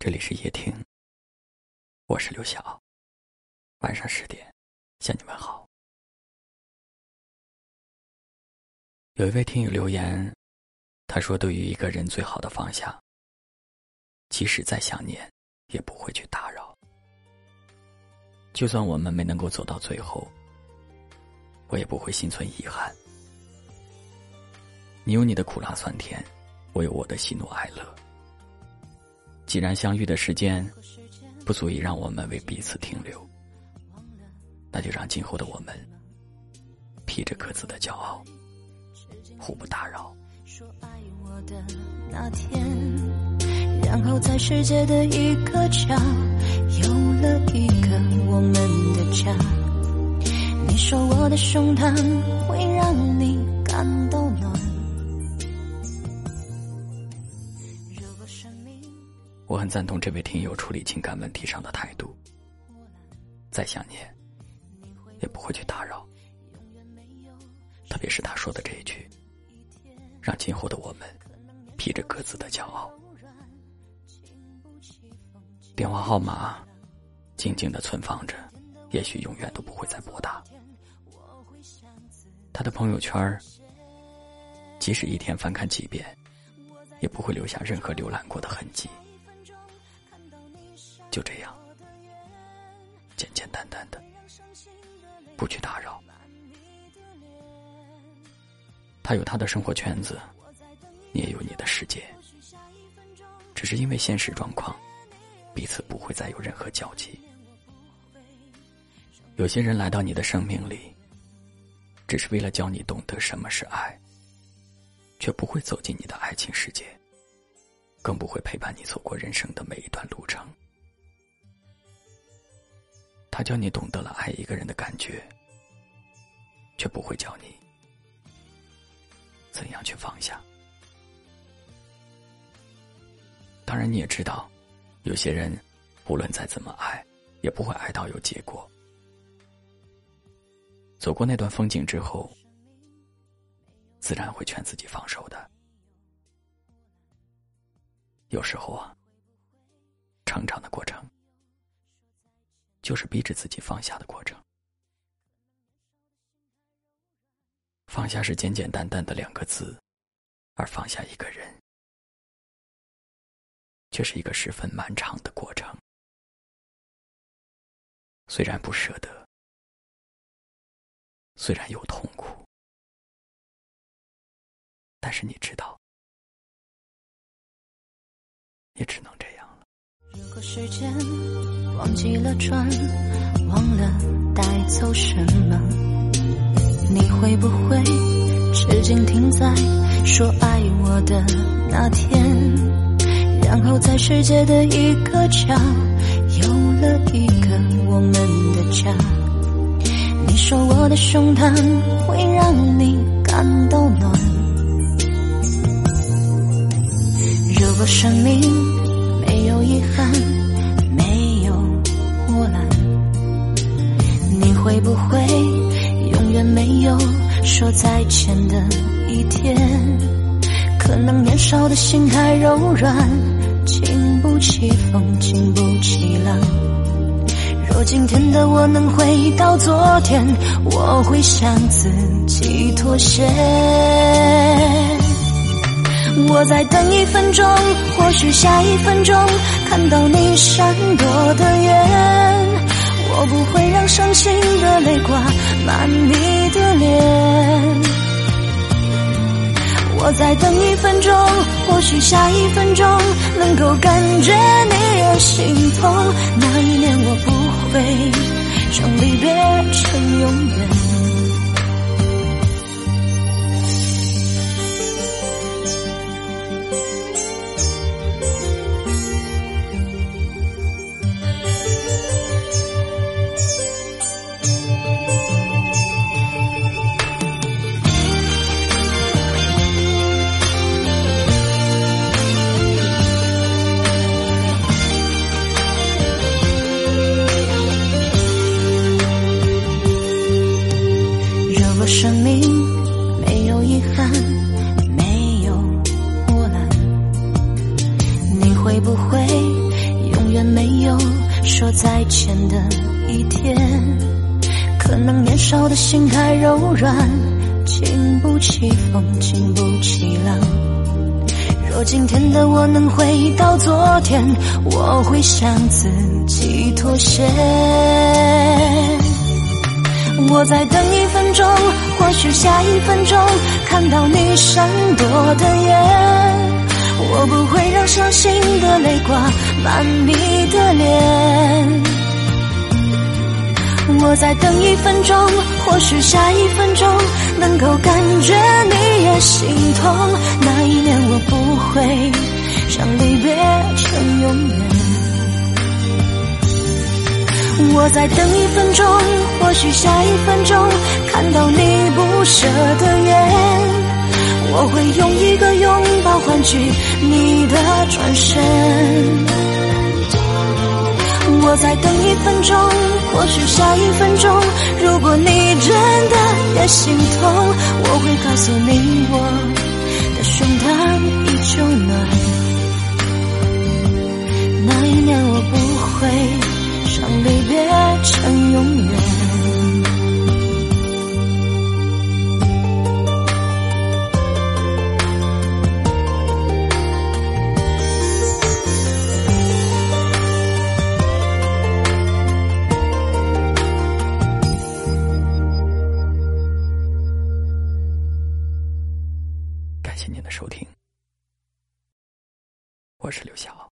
这里是夜听，我是刘晓。晚上十点向你问好。有一位听友留言，他说：“对于一个人最好的放下，即使再想念，也不会去打扰。就算我们没能够走到最后，我也不会心存遗憾。你有你的苦辣酸甜，我有我的喜怒哀乐。”既然相遇的时间不足以让我们为彼此停留，那就让今后的我们披着各自的骄傲，互不打扰。说爱我的那天，然后在世界的一个角，有了一个我们的家。你说我的胸膛会让你感到暖。我很赞同这位听友处理情感问题上的态度。再想念，也不会去打扰。特别是他说的这一句，让今后的我们披着各自的骄傲。电话号码静静的存放着，也许永远都不会再拨打。他的朋友圈即使一天翻看几遍，也不会留下任何浏览过的痕迹。就这样，简简单单的，不去打扰。他有他的生活圈子，你也有你的世界。只是因为现实状况，彼此不会再有任何交集。有些人来到你的生命里，只是为了教你懂得什么是爱，却不会走进你的爱情世界，更不会陪伴你走过人生的每一段路程。他教你懂得了爱一个人的感觉，却不会教你怎样去放下。当然，你也知道，有些人无论再怎么爱，也不会爱到有结果。走过那段风景之后，自然会劝自己放手的。有时候啊，成长的过程。就是逼着自己放下的过程。放下是简简单单的两个字，而放下一个人，却是一个十分漫长的过程。虽然不舍得，虽然有痛苦，但是你知道，也只能这样了。如果时间。忘记了转，忘了带走什么？你会不会至今停在说爱我的那天？然后在世界的一个角，有了一个我们的家。你说我的胸膛会让你感到暖。如果生命说再见的一天？可能年少的心还柔软，经不起风，经不起浪。若今天的我能回到昨天，我会向自己妥协。我再等一分钟，或许下一分钟看到你闪躲的眼。我不会让伤心的泪挂满你的脸。我再等一分钟，或许下一分钟能够感觉你的心痛。那一年我不会将离别成永远。前的一天。可能年少的心太柔软，经不起风，经不起浪。若今天的我能回到昨天，我会向自己妥协。我再等一分钟，或许下一分钟看到你闪躲的眼。我不会让伤心的泪挂满你的脸。我再等一分钟，或许下一分钟能够感觉你也心痛。那一年我不会让离别成永远。我再等一分钟，或许下一分钟看到你不舍的眼。我会用一个拥抱换取你的转身。再等一分钟，或许下一分钟，如果你真的也心痛，我会告诉你我的胸膛。谢您的收听，我是刘晓。